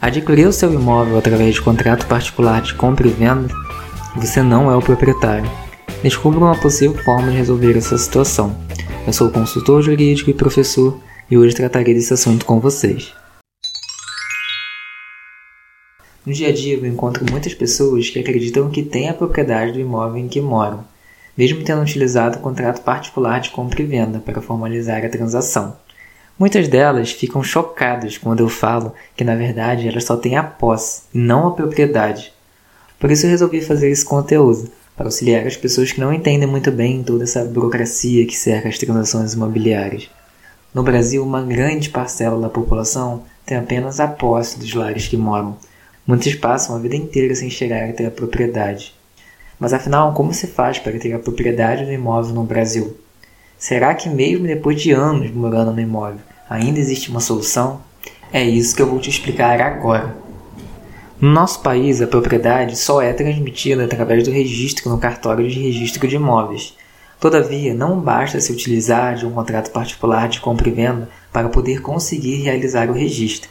Adquirir o seu imóvel através de contrato particular de compra e venda, você não é o proprietário. Descubra uma possível forma de resolver essa situação. Eu sou consultor jurídico e professor e hoje tratarei desse assunto com vocês. No dia a dia eu encontro muitas pessoas que acreditam que têm a propriedade do imóvel em que moram, mesmo tendo utilizado o contrato particular de compra e venda para formalizar a transação. Muitas delas ficam chocadas quando eu falo que na verdade elas só têm a posse e não a propriedade. Por isso eu resolvi fazer esse conteúdo, para auxiliar as pessoas que não entendem muito bem toda essa burocracia que cerca as transações imobiliárias. No Brasil, uma grande parcela da população tem apenas a posse dos lares que moram. Muitos passam a vida inteira sem chegar a ter a propriedade. Mas afinal, como se faz para ter a propriedade do imóvel no Brasil? Será que mesmo depois de anos morando no imóvel, ainda existe uma solução? É isso que eu vou te explicar agora. No nosso país, a propriedade só é transmitida através do registro no cartório de registro de imóveis. Todavia, não basta se utilizar de um contrato particular de compra e venda para poder conseguir realizar o registro.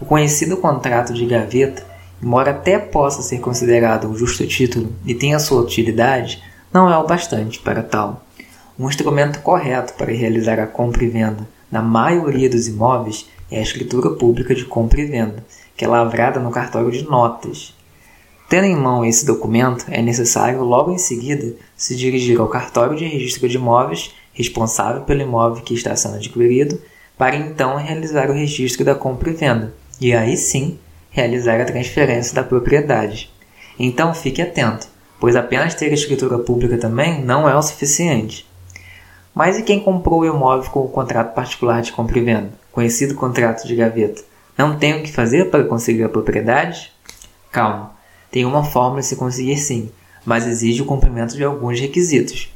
O conhecido contrato de gaveta, embora até possa ser considerado um justo título e tenha sua utilidade, não é o bastante para tal. Um instrumento correto para realizar a compra e venda na maioria dos imóveis é a escritura pública de compra e venda, que é lavrada no cartório de notas. Tendo em mão esse documento, é necessário logo em seguida se dirigir ao cartório de registro de imóveis responsável pelo imóvel que está sendo adquirido, para então realizar o registro da compra e venda, e aí sim realizar a transferência da propriedade. Então fique atento, pois apenas ter escritura pública também não é o suficiente. Mas e quem comprou o imóvel com o contrato particular de compra e venda, conhecido contrato de gaveta? Não tem o que fazer para conseguir a propriedade? Calma, tem uma forma de se conseguir sim, mas exige o cumprimento de alguns requisitos.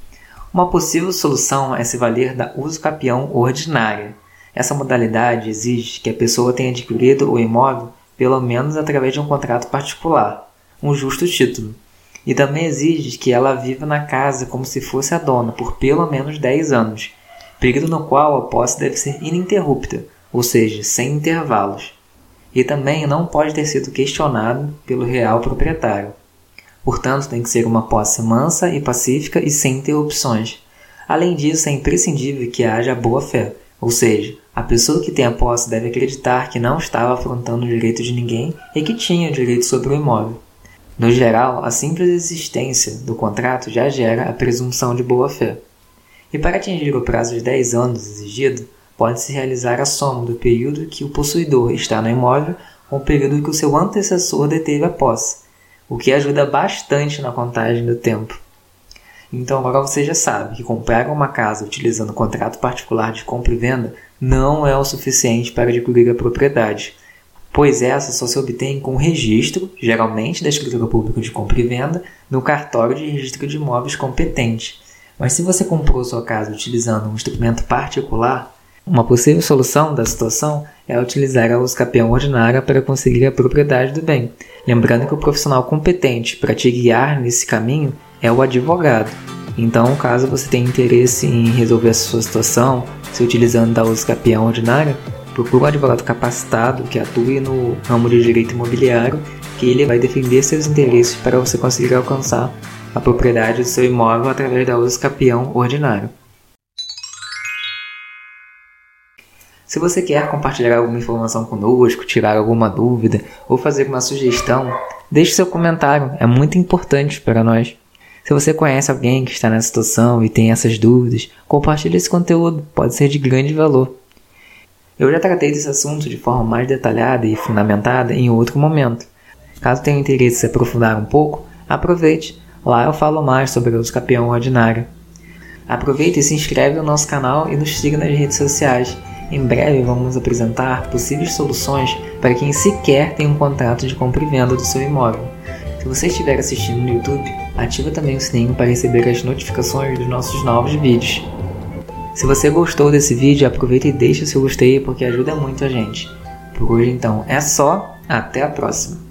Uma possível solução é se valer da uso capião ordinária. Essa modalidade exige que a pessoa tenha adquirido o imóvel pelo menos através de um contrato particular, um justo título, e também exige que ela viva na casa como se fosse a dona por pelo menos 10 anos, período no qual a posse deve ser ininterrupta, ou seja, sem intervalos. E também não pode ter sido questionado pelo real proprietário. Portanto, tem que ser uma posse mansa e pacífica e sem interrupções. Além disso, é imprescindível que haja boa fé, ou seja, a pessoa que tem a posse deve acreditar que não estava afrontando o direito de ninguém e que tinha o direito sobre o imóvel. No geral, a simples existência do contrato já gera a presunção de boa-fé. E para atingir o prazo de 10 anos exigido, pode-se realizar a soma do período que o possuidor está no imóvel com o período que o seu antecessor deteve a posse, o que ajuda bastante na contagem do tempo. Então agora você já sabe que comprar uma casa utilizando contrato particular de compra e venda não é o suficiente para adquirir a propriedade pois essa só se obtém com registro, geralmente da escritura pública de compra e venda, no cartório de registro de imóveis competente. Mas se você comprou sua casa utilizando um instrumento particular, uma possível solução da situação é utilizar a usucapião ordinária para conseguir a propriedade do bem, lembrando que o profissional competente para te guiar nesse caminho é o advogado. Então, caso você tenha interesse em resolver a sua situação, se utilizando da usucapião ordinária, procura um advogado capacitado que atue no ramo de direito imobiliário, que ele vai defender seus interesses para você conseguir alcançar a propriedade do seu imóvel através da uso capião ordinário. Se você quer compartilhar alguma informação conosco, tirar alguma dúvida ou fazer uma sugestão, deixe seu comentário, é muito importante para nós. Se você conhece alguém que está nessa situação e tem essas dúvidas, compartilhe esse conteúdo, pode ser de grande valor. Eu já tratei desse assunto de forma mais detalhada e fundamentada em outro momento. Caso tenha interesse em se aprofundar um pouco, aproveite. Lá eu falo mais sobre o escapião ordinário. Aproveite e se inscreve no nosso canal e nos siga nas redes sociais. Em breve vamos apresentar possíveis soluções para quem sequer tem um contrato de compra e venda do seu imóvel. Se você estiver assistindo no YouTube, ativa também o sininho para receber as notificações dos nossos novos vídeos. Se você gostou desse vídeo, aproveita e deixa seu gostei porque ajuda muito a gente. Por hoje então é só, até a próxima!